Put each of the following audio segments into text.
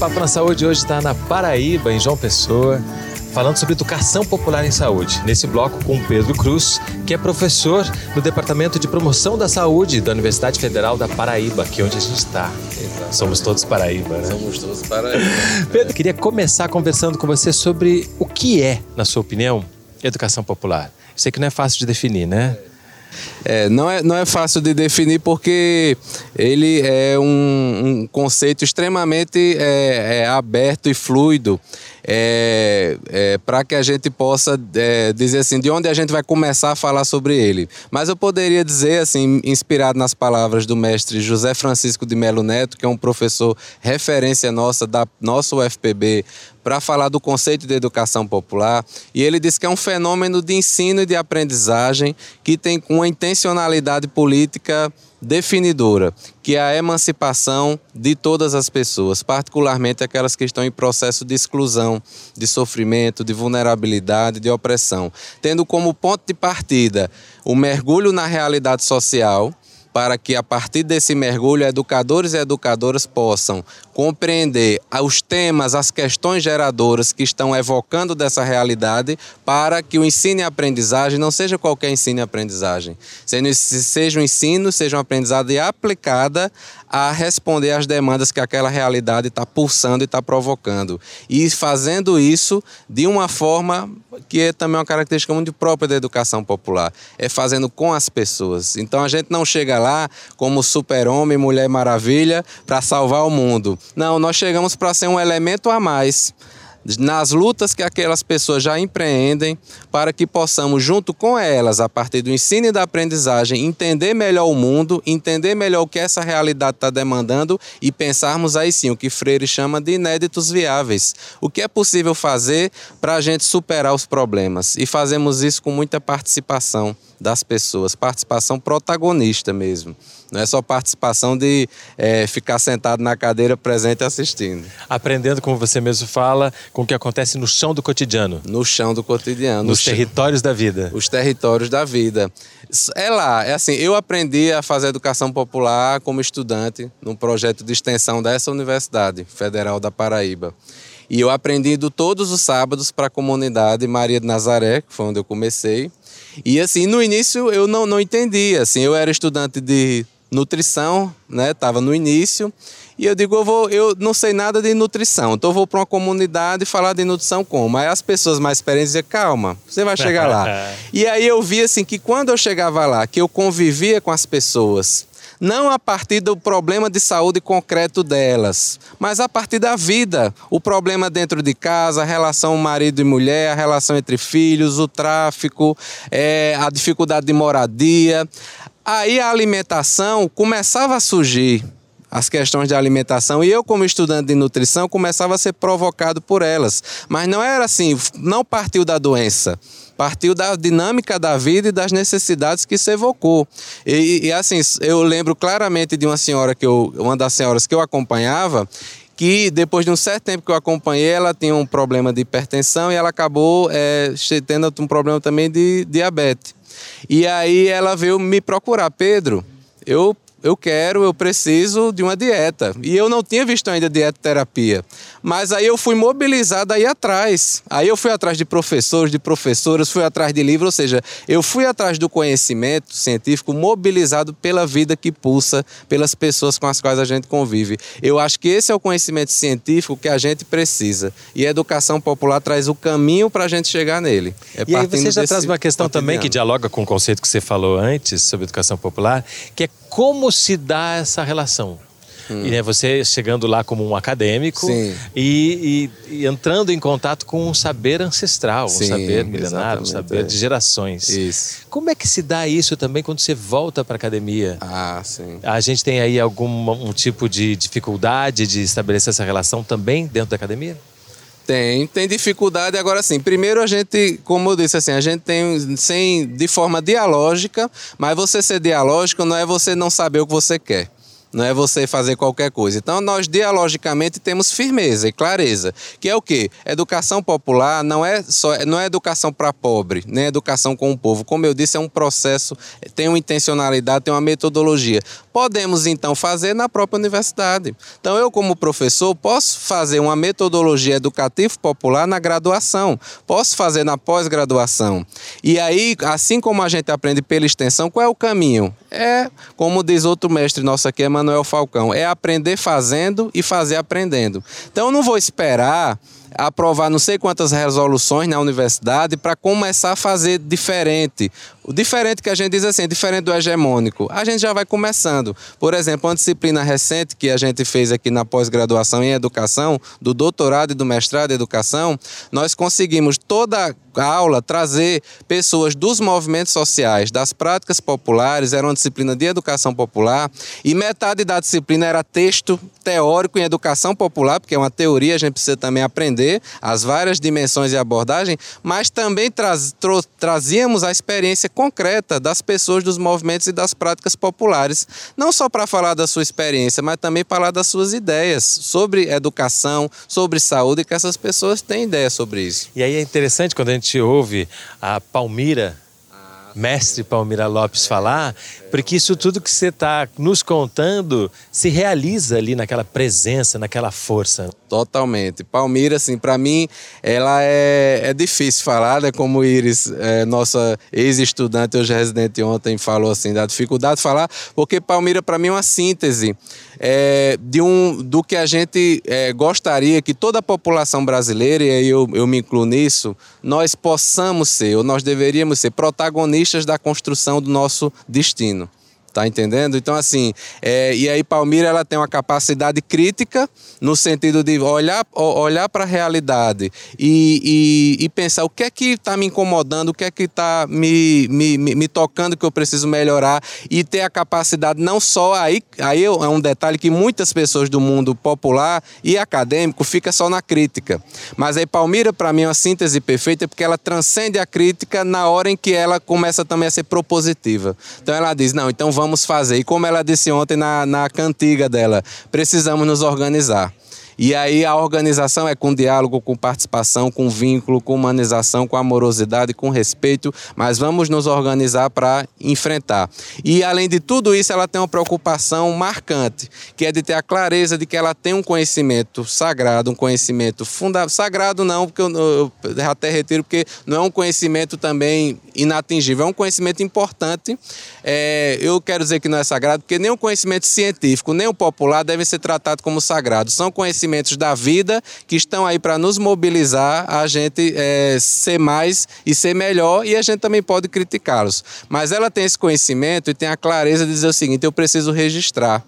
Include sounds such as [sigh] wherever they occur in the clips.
Papo na Saúde hoje está na Paraíba, em João Pessoa, falando sobre educação popular em saúde. Nesse bloco com Pedro Cruz, que é professor no Departamento de Promoção da Saúde da Universidade Federal da Paraíba, que é onde a gente está. Somos todos Paraíba, né? Somos todos Paraíba. [laughs] Pedro, queria começar conversando com você sobre o que é, na sua opinião, educação popular. Eu sei que não é fácil de definir, né? É, não, é, não é fácil de definir porque ele é um, um conceito extremamente é, é aberto e fluido é, é, para que a gente possa é, dizer assim, de onde a gente vai começar a falar sobre ele. Mas eu poderia dizer, assim, inspirado nas palavras do mestre José Francisco de Melo Neto, que é um professor referência nossa da nossa UFPB, para falar do conceito de educação popular, e ele diz que é um fenômeno de ensino e de aprendizagem que tem uma intencionalidade política definidora, que é a emancipação de todas as pessoas, particularmente aquelas que estão em processo de exclusão, de sofrimento, de vulnerabilidade, de opressão, tendo como ponto de partida o mergulho na realidade social para que a partir desse mergulho educadores e educadoras possam compreender os temas, as questões geradoras que estão evocando dessa realidade para que o ensino e aprendizagem não seja qualquer ensino e aprendizagem, seja um ensino, seja uma aprendizagem aplicada a responder às demandas que aquela realidade está pulsando e está provocando. E fazendo isso de uma forma que é também uma característica muito própria da educação popular, é fazendo com as pessoas. Então a gente não chega lá como super-homem, mulher maravilha para salvar o mundo. Não, nós chegamos para ser um elemento a mais nas lutas que aquelas pessoas já empreendem, para que possamos, junto com elas, a partir do ensino e da aprendizagem, entender melhor o mundo, entender melhor o que essa realidade está demandando e pensarmos aí sim o que Freire chama de inéditos viáveis. O que é possível fazer para a gente superar os problemas. E fazemos isso com muita participação das pessoas, participação protagonista mesmo. Não é só participação de é, ficar sentado na cadeira presente assistindo. Aprendendo, como você mesmo fala, com o que acontece no chão do cotidiano. No chão do cotidiano. Nos territórios da vida. Os territórios da vida. É lá, é assim, eu aprendi a fazer educação popular como estudante num projeto de extensão dessa Universidade Federal da Paraíba. E eu aprendi indo todos os sábados para a comunidade Maria de Nazaré, que foi onde eu comecei. E assim, no início eu não, não entendia, assim, eu era estudante de nutrição, né? Tava no início. E eu digo, eu vou, eu não sei nada de nutrição, então eu vou para uma comunidade falar de nutrição como? Aí as pessoas mais experientes diziam, calma, você vai chegar lá. [laughs] e aí eu vi assim que quando eu chegava lá, que eu convivia com as pessoas, não a partir do problema de saúde concreto delas, mas a partir da vida. O problema dentro de casa, a relação marido e mulher, a relação entre filhos, o tráfico, é, a dificuldade de moradia. Aí a alimentação começava a surgir as questões de alimentação e eu como estudante de nutrição começava a ser provocado por elas, mas não era assim, não partiu da doença, partiu da dinâmica da vida e das necessidades que se evocou. E, e assim, eu lembro claramente de uma senhora que eu, uma das senhoras que eu acompanhava, que depois de um certo tempo que eu acompanhei, ela tinha um problema de hipertensão e ela acabou é, tendo um problema também de diabetes. E aí ela veio me procurar, Pedro, eu eu quero, eu preciso de uma dieta. E eu não tinha visto ainda dieta terapia. Mas aí eu fui mobilizado aí atrás. Aí eu fui atrás de professores, de professoras, fui atrás de livros, ou seja, eu fui atrás do conhecimento científico mobilizado pela vida que pulsa, pelas pessoas com as quais a gente convive. Eu acho que esse é o conhecimento científico que a gente precisa. E a educação popular traz o caminho para a gente chegar nele. É e aí você já traz uma questão cotidiano. também que dialoga com o conceito que você falou antes sobre educação popular, que é como se dá essa relação. Hum. E né, você chegando lá como um acadêmico e, e, e, entrando em contato com um saber ancestral, sim, um saber milenário, um saber é. de gerações. Isso. Como é que se dá isso também quando você volta para a academia? Ah, sim. A gente tem aí algum um tipo de dificuldade de estabelecer essa relação também dentro da academia? Tem, tem dificuldade. Agora, sim, primeiro a gente, como eu disse, assim, a gente tem sem, de forma dialógica, mas você ser dialógico não é você não saber o que você quer. Não é você fazer qualquer coisa. Então, nós dialogicamente temos firmeza e clareza, que é o quê? Educação popular não é só não é educação para pobre, nem educação com o povo. Como eu disse, é um processo, tem uma intencionalidade, tem uma metodologia. Podemos então fazer na própria universidade. Então, eu como professor posso fazer uma metodologia educativa popular na graduação, posso fazer na pós-graduação. E aí, assim como a gente aprende pela extensão, qual é o caminho? É, como diz outro mestre nosso aqui, Emanuel Falcão, é aprender fazendo e fazer aprendendo. Então eu não vou esperar aprovar não sei quantas resoluções na universidade para começar a fazer diferente. O diferente que a gente diz assim, diferente do hegemônico, a gente já vai começando. Por exemplo, uma disciplina recente que a gente fez aqui na pós-graduação em educação, do doutorado e do mestrado em educação, nós conseguimos toda a aula trazer pessoas dos movimentos sociais, das práticas populares, era uma disciplina de educação popular, e metade da disciplina era texto teórico em educação popular, porque é uma teoria, a gente precisa também aprender as várias dimensões e abordagem, mas também traz, trazíamos a experiência concreta das pessoas dos movimentos e das práticas populares, não só para falar da sua experiência, mas também falar das suas ideias sobre educação, sobre saúde, que essas pessoas têm ideia sobre isso. E aí é interessante quando a gente ouve a Palmira mestre Palmira Lopes falar, porque isso tudo que você está nos contando se realiza ali naquela presença, naquela força. Totalmente. Palmira, assim, para mim, ela é, é difícil falar, né? Como Iris, é, nossa ex-estudante, hoje residente ontem, falou assim, da dificuldade de falar, porque Palmira, para mim, é uma síntese é, de um, do que a gente é, gostaria que toda a população brasileira, e aí eu, eu me incluo nisso, nós possamos ser, ou nós deveríamos ser protagonistas da construção do nosso destino. Tá entendendo? Então, assim, é, e aí Palmira ela tem uma capacidade crítica no sentido de olhar, olhar para a realidade e, e, e, pensar o que é que está me incomodando, o que é que está me, me, me, tocando que eu preciso melhorar e ter a capacidade não só aí, aí é um detalhe que muitas pessoas do mundo popular e acadêmico fica só na crítica. Mas aí Palmira, para mim, é uma síntese perfeita porque ela transcende a crítica na hora em que ela começa também a ser propositiva. Então ela diz: não, então vamos fazer. E como ela disse ontem na, na cantiga dela, precisamos nos organizar. E aí a organização é com diálogo, com participação, com vínculo, com humanização, com amorosidade, com respeito, mas vamos nos organizar para enfrentar. E além de tudo isso, ela tem uma preocupação marcante, que é de ter a clareza de que ela tem um conhecimento sagrado, um conhecimento fundamental. Sagrado não, porque eu, eu até retiro, porque não é um conhecimento também inatingível, é um conhecimento importante. É, eu quero dizer que não é sagrado, porque nem o conhecimento científico, nem o popular devem ser tratados como sagrados. São conhecimentos acontecimentos da vida que estão aí para nos mobilizar a gente é, ser mais e ser melhor e a gente também pode criticá-los. Mas ela tem esse conhecimento e tem a clareza de dizer o seguinte: eu preciso registrar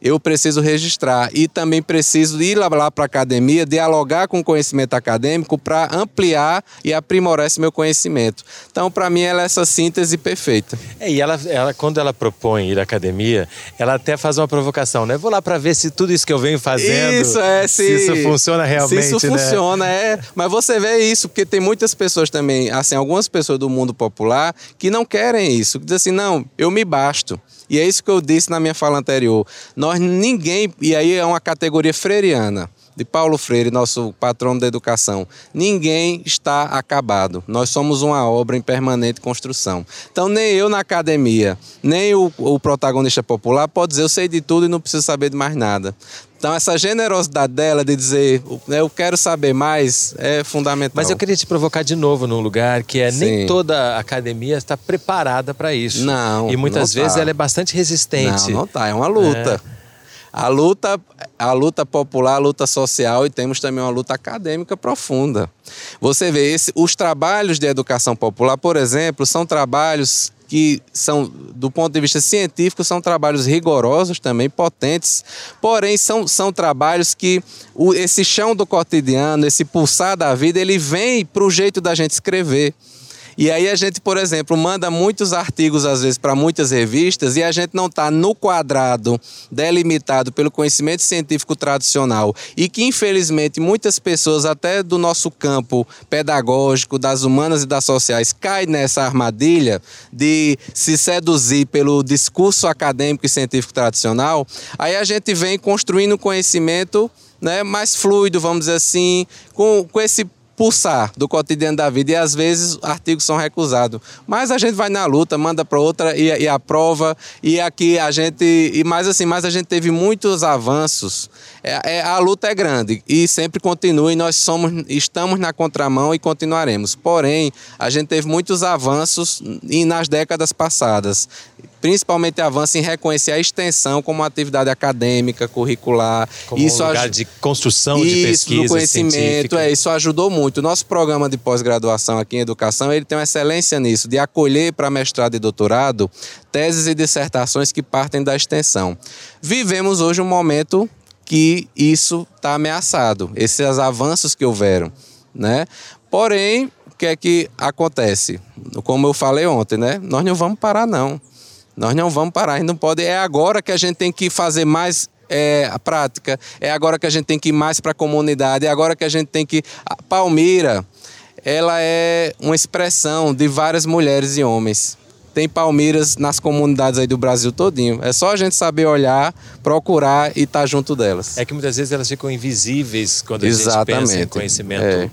eu preciso registrar e também preciso ir lá, lá para a academia, dialogar com o conhecimento acadêmico para ampliar e aprimorar esse meu conhecimento. Então, para mim, ela é essa síntese perfeita. É, e ela, ela, quando ela propõe ir à academia, ela até faz uma provocação, né? Vou lá para ver se tudo isso que eu venho fazendo, isso, é, se, se isso funciona realmente, Se isso né? funciona, é. Mas você vê isso, porque tem muitas pessoas também, assim, algumas pessoas do mundo popular que não querem isso, que dizem assim, não, eu me basto. E é isso que eu disse na minha fala anterior. Nós ninguém, e aí é uma categoria freiriana de Paulo Freire, nosso patrono da educação. Ninguém está acabado. Nós somos uma obra em permanente construção. Então, nem eu na academia, nem o, o protagonista popular pode dizer eu sei de tudo e não preciso saber de mais nada. Então, essa generosidade dela de dizer eu quero saber mais é fundamental. Mas eu queria te provocar de novo num lugar que é Sim. nem toda academia está preparada para isso. Não. E muitas não vezes tá. ela é bastante resistente. Não, não tá. É uma luta. É. A luta, a luta popular, a luta social e temos também uma luta acadêmica profunda. Você vê, esse, os trabalhos de educação popular, por exemplo, são trabalhos que são, do ponto de vista científico, são trabalhos rigorosos também, potentes, porém são, são trabalhos que o, esse chão do cotidiano, esse pulsar da vida, ele vem para o jeito da gente escrever. E aí a gente, por exemplo, manda muitos artigos às vezes para muitas revistas e a gente não está no quadrado delimitado pelo conhecimento científico tradicional e que infelizmente muitas pessoas até do nosso campo pedagógico, das humanas e das sociais, caem nessa armadilha de se seduzir pelo discurso acadêmico e científico tradicional. Aí a gente vem construindo conhecimento né, mais fluido, vamos dizer assim, com, com esse pulsar do cotidiano da vida e às vezes artigos são recusados. Mas a gente vai na luta, manda para outra e, e aprova e aqui a gente e mais assim, mas a gente teve muitos avanços. É, é, a luta é grande e sempre continua e nós somos estamos na contramão e continuaremos. Porém, a gente teve muitos avanços e nas décadas passadas principalmente avanço em reconhecer a extensão como atividade acadêmica, curricular. Como isso um lugar de construção isso, de pesquisa conhecimento, científica. é, isso ajudou muito. O nosso programa de pós-graduação aqui em educação, ele tem uma excelência nisso, de acolher para mestrado e doutorado teses e dissertações que partem da extensão. Vivemos hoje um momento que isso está ameaçado, esses avanços que houveram, né? Porém, o que é que acontece? Como eu falei ontem, né? Nós não vamos parar não. Nós não vamos parar, a gente não pode. É agora que a gente tem que fazer mais é, a prática, é agora que a gente tem que ir mais para a comunidade, é agora que a gente tem que. A Palmira, ela é uma expressão de várias mulheres e homens. Tem palmeiras nas comunidades aí do Brasil todinho. É só a gente saber olhar, procurar e estar tá junto delas. É que muitas vezes elas ficam invisíveis quando a Exatamente. gente pensa em conhecimento. É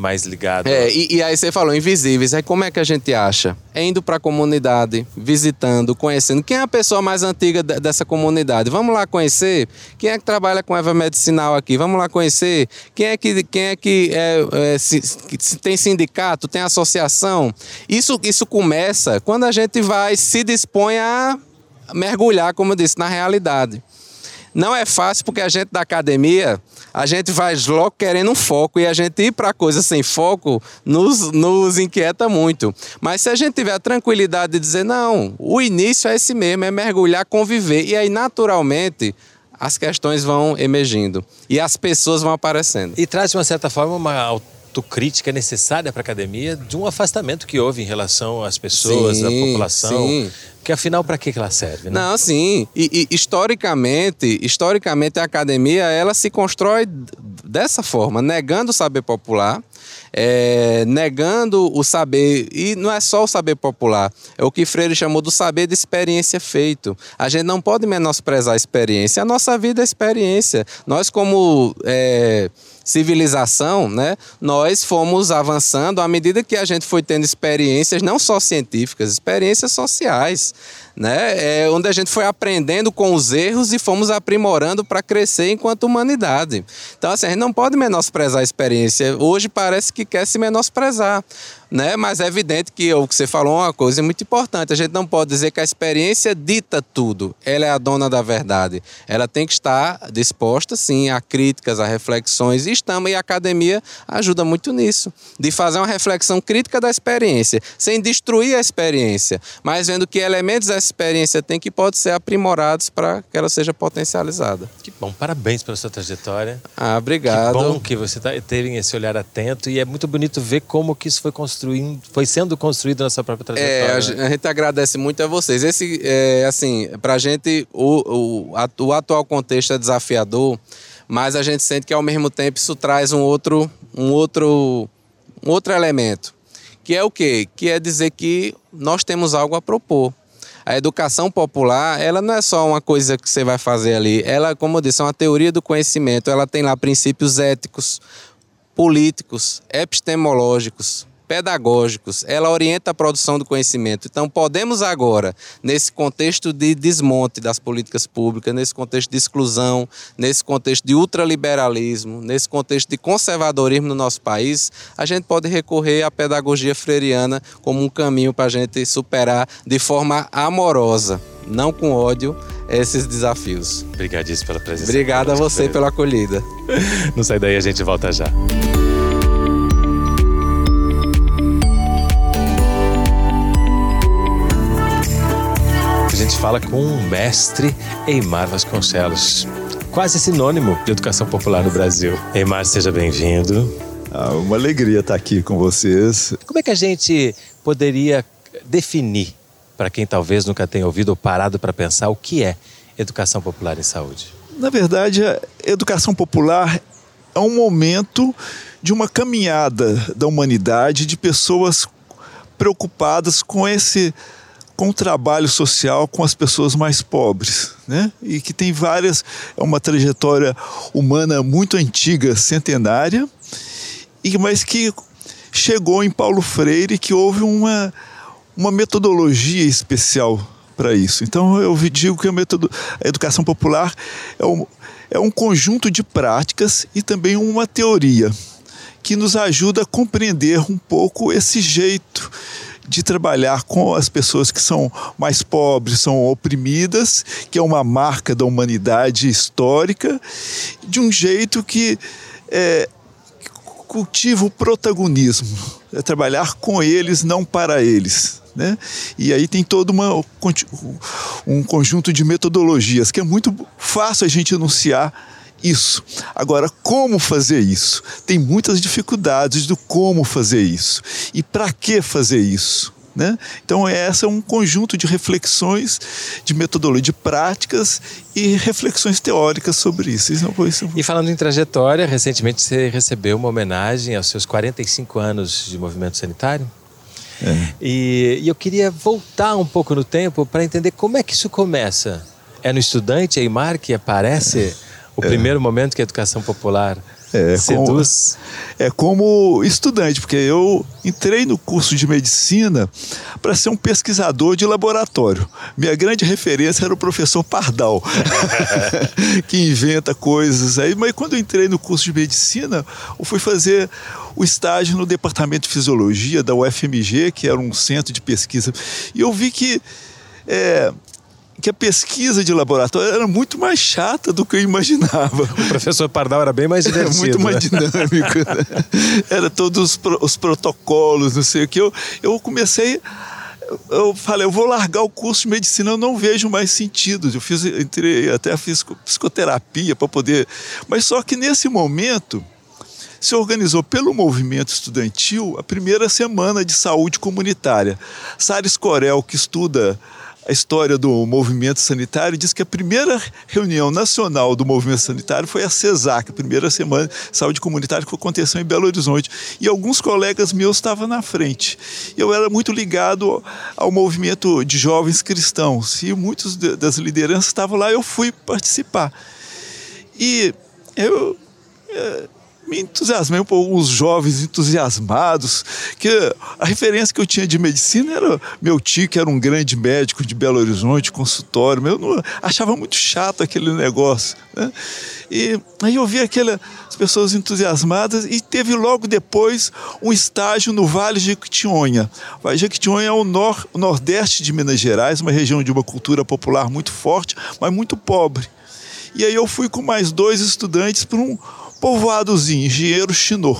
mais ligado. É, e, e, aí você falou invisíveis. Aí como é que a gente acha? É indo para a comunidade, visitando, conhecendo. Quem é a pessoa mais antiga dessa comunidade? Vamos lá conhecer. Quem é que trabalha com erva medicinal aqui? Vamos lá conhecer. Quem é que, quem é que é, é, se, se tem sindicato, tem associação? Isso, isso começa quando a gente vai se dispõe a mergulhar, como eu disse, na realidade. Não é fácil porque a gente da academia, a gente vai logo querendo um foco e a gente ir para coisa sem foco nos, nos inquieta muito. Mas se a gente tiver a tranquilidade de dizer, não, o início é esse mesmo, é mergulhar, conviver. E aí, naturalmente, as questões vão emergindo e as pessoas vão aparecendo. E traz, de uma certa forma, uma autocrítica necessária para a academia de um afastamento que houve em relação às pessoas, sim, à população. Sim. Que afinal, para que ela serve? Né? Não, sim. E, e, historicamente, historicamente a academia ela se constrói dessa forma, negando o saber popular, é, negando o saber, e não é só o saber popular, é o que Freire chamou do saber de experiência feito. A gente não pode menosprezar a experiência, a nossa vida é experiência. Nós, como. É, civilização, né, nós fomos avançando à medida que a gente foi tendo experiências não só científicas, experiências sociais né? É onde a gente foi aprendendo com os erros e fomos aprimorando para crescer enquanto humanidade. Então, assim, a gente não pode menosprezar a experiência. Hoje parece que quer se menosprezar né? Mas é evidente que o que você falou é uma coisa muito importante. A gente não pode dizer que a experiência dita tudo. Ela é a dona da verdade. Ela tem que estar disposta, sim, a críticas, a reflexões. E estamos, e a academia ajuda muito nisso, de fazer uma reflexão crítica da experiência, sem destruir a experiência, mas vendo que elementos essa experiência tem que pode ser aprimorados para que ela seja potencializada. Que bom, parabéns pela sua trajetória. Ah, obrigado. Que bom que você tá, teve esse olhar atento e é muito bonito ver como que isso foi construído construindo, foi sendo construído na sua própria trajetória. É, a, né? a gente agradece muito a vocês. Esse, é, assim, pra gente, o, o, o atual contexto é desafiador, mas a gente sente que ao mesmo tempo isso traz um outro, um outro, um outro elemento. Que é o quê? Que é dizer que nós temos algo a propor. A educação popular, ela não é só uma coisa que você vai fazer ali. Ela, como eu disse, é uma teoria do conhecimento. Ela tem lá princípios éticos, políticos, epistemológicos, pedagógicos, ela orienta a produção do conhecimento. Então, podemos agora, nesse contexto de desmonte das políticas públicas, nesse contexto de exclusão, nesse contexto de ultraliberalismo, nesse contexto de conservadorismo no nosso país, a gente pode recorrer à pedagogia freiriana como um caminho para a gente superar de forma amorosa, não com ódio, esses desafios. Obrigadíssimo pela presença. Obrigado a você pela acolhida. Não sai daí, a gente volta já. Fala com o mestre Eimar Vasconcelos, quase sinônimo de educação popular no Brasil. Eimar, seja bem-vindo. Ah, uma alegria estar aqui com vocês. Como é que a gente poderia definir, para quem talvez nunca tenha ouvido ou parado para pensar, o que é educação popular em saúde? Na verdade, a educação popular é um momento de uma caminhada da humanidade de pessoas preocupadas com esse com trabalho social com as pessoas mais pobres, né? E que tem várias é uma trajetória humana muito antiga, centenária, e mas que chegou em Paulo Freire que houve uma uma metodologia especial para isso. Então eu digo que a, metodo, a educação popular é um, é um conjunto de práticas e também uma teoria que nos ajuda a compreender um pouco esse jeito de trabalhar com as pessoas que são mais pobres, são oprimidas, que é uma marca da humanidade histórica, de um jeito que é, cultiva o protagonismo, é trabalhar com eles, não para eles. Né? E aí tem todo uma, um conjunto de metodologias que é muito fácil a gente anunciar isso. Agora, como fazer isso? Tem muitas dificuldades do como fazer isso e para que fazer isso. Né? Então, essa é um conjunto de reflexões, de metodologia, de práticas e reflexões teóricas sobre isso. isso, isso. E falando em trajetória, recentemente você recebeu uma homenagem aos seus 45 anos de movimento sanitário. É. E, e eu queria voltar um pouco no tempo para entender como é que isso começa. É no estudante Eimar que aparece o é. primeiro momento que a educação popular é, seduz? Como, é como estudante, porque eu entrei no curso de medicina para ser um pesquisador de laboratório. Minha grande referência era o professor Pardal, [laughs] que inventa coisas aí. Mas quando eu entrei no curso de medicina, eu fui fazer o estágio no departamento de fisiologia da UFMG, que era um centro de pesquisa, e eu vi que é, que a pesquisa de laboratório era muito mais chata do que eu imaginava. O professor Pardal era bem mais divertido. [laughs] Era muito mais né? dinâmico. Né? [laughs] Era todos os, os, protocolos, não sei o que. Eu, eu comecei eu falei, eu vou largar o curso de medicina, eu não vejo mais sentido. Eu fiz, entrei, até fiz psicoterapia para poder. Mas só que nesse momento se organizou pelo movimento estudantil a primeira semana de saúde comunitária. Sares Corel, que estuda a história do movimento sanitário diz que a primeira reunião nacional do movimento sanitário foi a CESAC, a primeira semana de saúde comunitária que aconteceu em Belo Horizonte. E alguns colegas meus estavam na frente. Eu era muito ligado ao movimento de jovens cristãos e muitos das lideranças estavam lá, eu fui participar. E eu é, me entusiasmei um pouco, os jovens entusiasmados, que a referência que eu tinha de medicina era meu tio, que era um grande médico de Belo Horizonte, consultório, eu não, achava muito chato aquele negócio. Né? E aí eu vi aquelas pessoas entusiasmadas e teve logo depois um estágio no Vale de Jequitinhonha. O Vale de Jequitinhonha é o, nor, o nordeste de Minas Gerais, uma região de uma cultura popular muito forte, mas muito pobre. E aí eu fui com mais dois estudantes para um, povoadozinho, Engenheiro Chinô.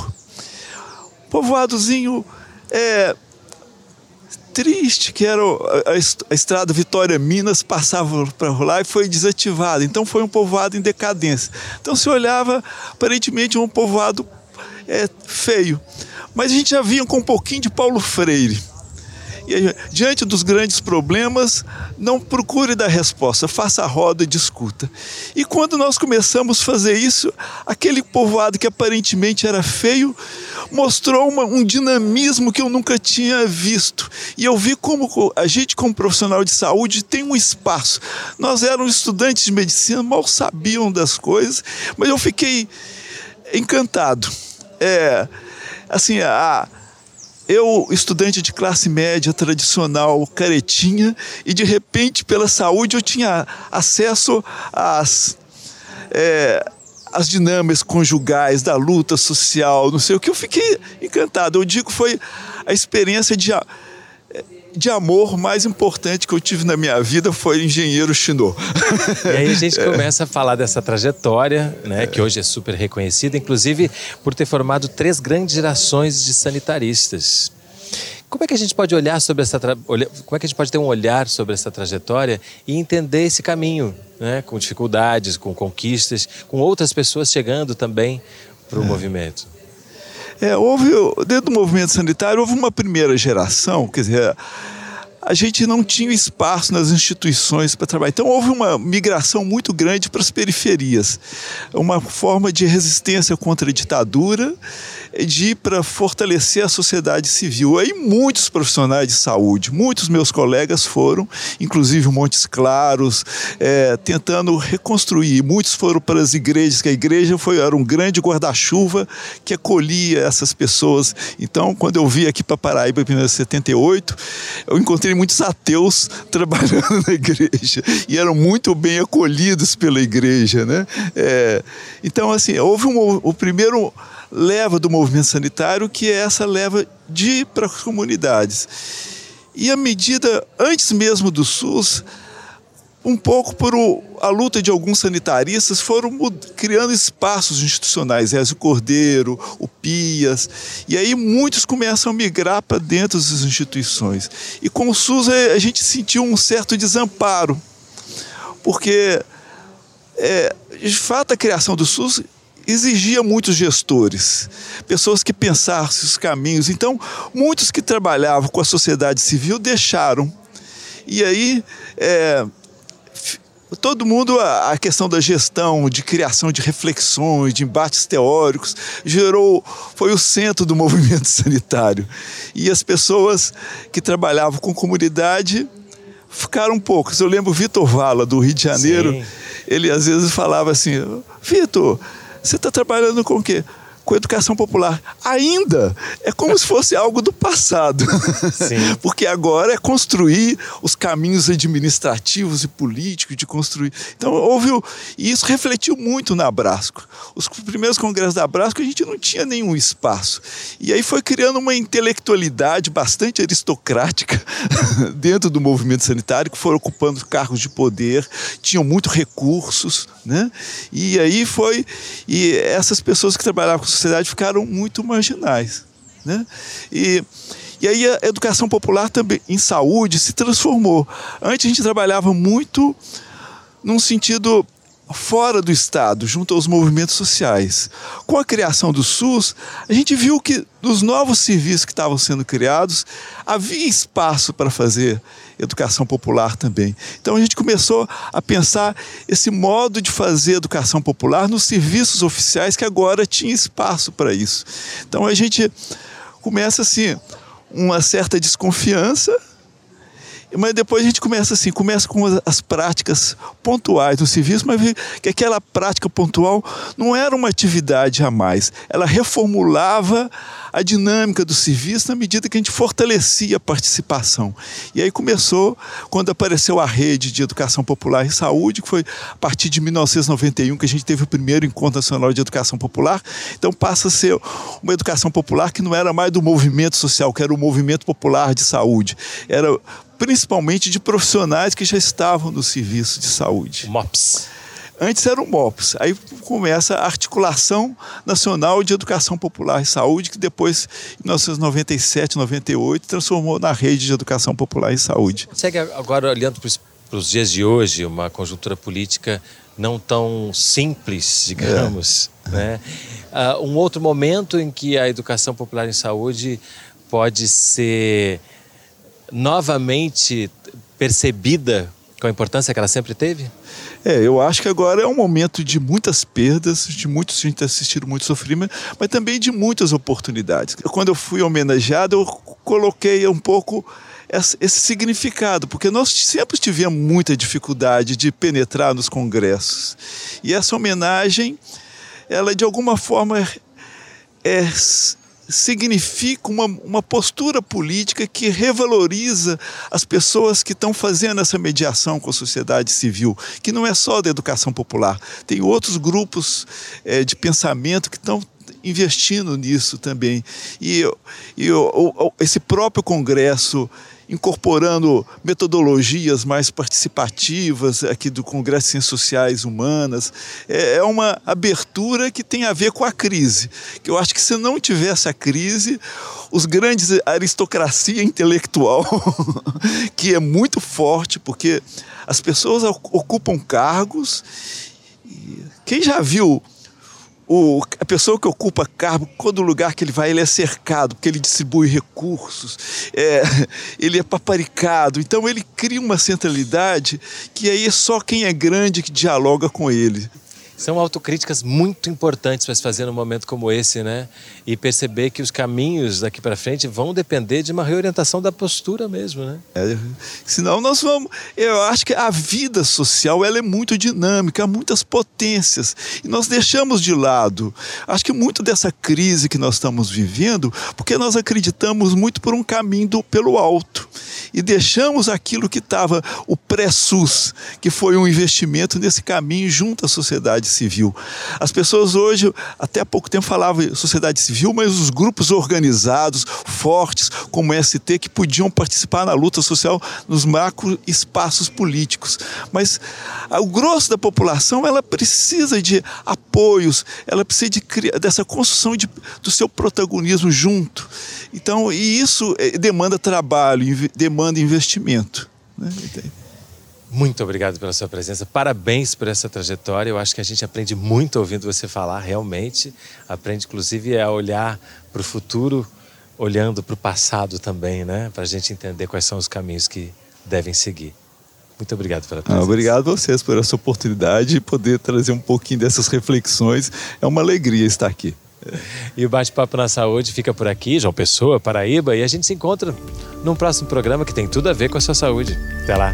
Povoadozinho é, triste, que era a, a, estrada Vitória Minas, passava para lá e foi desativada. Então foi um povoado em decadência. Então se olhava, aparentemente, um povoado é, feio. Mas a gente já vinha com um pouquinho de Paulo Freire. E, diante dos grandes problemas, não procure dar resposta, faça a roda e discuta. E quando nós começamos a fazer isso, aquele povoado que aparentemente era feio mostrou uma, um dinamismo que eu nunca tinha visto. E eu vi como a gente, como profissional de saúde, tem um espaço. Nós éramos estudantes de medicina, mal sabiam das coisas, mas eu fiquei encantado. É, assim, a eu, estudante de classe média tradicional, caretinha, e de repente, pela saúde, eu tinha acesso às. É, as dinâmicas conjugais da luta social, não sei o que, eu fiquei encantado. Eu digo foi a experiência de de amor mais importante que eu tive na minha vida foi engenheiro Chinô. E aí a gente [laughs] começa a falar dessa trajetória, né, que hoje é super reconhecida, inclusive por ter formado três grandes gerações de sanitaristas. Como é que a gente pode olhar sobre essa tra... como é que a gente pode ter um olhar sobre essa trajetória e entender esse caminho, né, com dificuldades, com conquistas, com outras pessoas chegando também para o é. movimento? É, houve, dentro do movimento sanitário, houve uma primeira geração, quer dizer, a gente não tinha espaço nas instituições para trabalhar. Então houve uma migração muito grande para as periferias, uma forma de resistência contra a ditadura de ir para fortalecer a sociedade civil. Aí muitos profissionais de saúde, muitos meus colegas foram, inclusive Montes Claros, é, tentando reconstruir. Muitos foram para as igrejas, que a igreja foi, era um grande guarda-chuva que acolhia essas pessoas. Então, quando eu vi aqui para Paraíba em 1978, eu encontrei muitos ateus [laughs] trabalhando na igreja e eram muito bem acolhidos pela igreja, né? É, então, assim, houve um, o primeiro leva do movimento sanitário, que é essa leva de ir para as comunidades. E a medida, antes mesmo do SUS, um pouco por o, a luta de alguns sanitaristas, foram criando espaços institucionais, Ézio Cordeiro, o Pias, e aí muitos começam a migrar para dentro das instituições. E com o SUS a gente sentiu um certo desamparo, porque é, de fato a criação do SUS exigia muitos gestores, pessoas que pensassem os caminhos. Então, muitos que trabalhavam com a sociedade civil deixaram. E aí, é, todo mundo, a, questão da gestão, de criação de reflexões, de embates teóricos, gerou, foi o centro do [laughs] movimento sanitário. E as pessoas que trabalhavam com comunidade ficaram poucas. Eu lembro o Vitor Vala, do Rio de Janeiro, Sim. ele às vezes falava assim: Vitor, você está trabalhando com o quê? Com educação popular. Ainda é como se fosse algo do passado. [laughs] Porque agora é construir os caminhos administrativos e políticos de construir. Então, houve. E isso refletiu muito na Abrasco. Os primeiros congressos da Abrasco, a gente não tinha nenhum espaço. E aí foi criando uma intelectualidade bastante aristocrática [laughs] dentro do movimento sanitário, que foram ocupando cargos de poder, tinham muitos recursos. Né? E aí foi. E essas pessoas que trabalhavam com sociedade ficaram muito marginais. Né? E, e aí a educação popular também em saúde se transformou. Antes a gente trabalhava muito num sentido fora do Estado, junto aos movimentos sociais. Com a criação do SUS, a gente viu que nos novos serviços que estavam sendo criados, havia espaço para fazer educação popular também. Então a gente começou a pensar esse modo de fazer educação popular nos serviços oficiais que agora tinha espaço para isso. Então a gente começa assim, uma certa desconfiança mas depois a gente começa assim, começa com as práticas pontuais do serviço, mas que aquela prática pontual não era uma atividade a mais. Ela reformulava a dinâmica do serviço na medida que a gente fortalecia a participação. E aí começou quando apareceu a rede de educação popular e saúde, que foi a partir de 1991 que a gente teve o primeiro encontro nacional de educação popular. Então passa a ser uma educação popular que não era mais do movimento social, que era o movimento popular de saúde. Era principalmente de profissionais que já estavam no serviço de saúde. MOPS. Antes era o MOPS, aí começa a Articulação Nacional de Educação Popular e Saúde, que depois, em 1997, 98, transformou na Rede de Educação Popular e Saúde. Segue agora olhando para os dias de hoje, uma conjuntura política não tão simples, digamos. É. Né? Uh, um outro momento em que a educação popular em saúde pode ser novamente percebida com a importância que ela sempre teve? É, eu acho que agora é um momento de muitas perdas, de muitos gente assistido muito sofrimento, mas também de muitas oportunidades. Quando eu fui homenageado, eu coloquei um pouco esse significado, porque nós sempre tivemos muita dificuldade de penetrar nos congressos. E essa homenagem, ela de alguma forma é significa uma, uma postura política que revaloriza as pessoas que estão fazendo essa mediação com a sociedade civil, que não é só da educação popular, tem outros grupos é, de pensamento que estão investindo nisso também. E, e o, o, esse próprio Congresso incorporando metodologias mais participativas aqui do Congresso de Ciências Sociais Humanas. É, é uma abertura que tem a ver com a crise. Que eu acho que se não tivesse a crise, os grandes aristocracia intelectual, [laughs] que é muito forte, porque as pessoas ocupam cargos. Quem já viu o, a pessoa que ocupa cargo, todo lugar que ele vai, ele é cercado, porque ele distribui recursos, é, [laughs] ele é paparicado. Então ele cria uma centralidade que aí é só quem é grande que dialoga com ele. São autocríticas muito importantes para se fazer num momento como esse, né? E perceber que os caminhos daqui para frente vão depender de uma reorientação da postura mesmo, né? É, senão nós vamos. Eu acho que a vida social ela é muito dinâmica, há muitas potências e nós deixamos de lado. Acho que muito dessa crise que nós estamos vivendo, porque nós acreditamos muito por um caminho do, pelo alto e deixamos aquilo que estava o pré-SUS, que foi um investimento nesse caminho junto à sociedade civil. As pessoas hoje, até há pouco tempo, falavam sociedade civil, mas os grupos organizados, fortes, como o ST, que podiam participar na luta social nos macro espaços políticos. Mas o grosso da população, ela precisa de apoios, ela precisa de, dessa construção de, do seu protagonismo junto. Então, e isso eh, demanda trabalho, demanda investimento. Né? Muito obrigado pela sua presença. Parabéns por essa trajetória. Eu acho que a gente aprende muito ouvindo você falar, realmente. Aprende, inclusive, a olhar para o futuro, olhando para o passado também, né? Para a gente entender quais são os caminhos que devem seguir. Muito obrigado pela presença. Ah, obrigado a vocês por essa oportunidade de poder trazer um pouquinho dessas reflexões. É uma alegria estar aqui. E o Bate-Papo na Saúde fica por aqui, João Pessoa, Paraíba, e a gente se encontra num próximo programa que tem tudo a ver com a sua saúde. Até lá.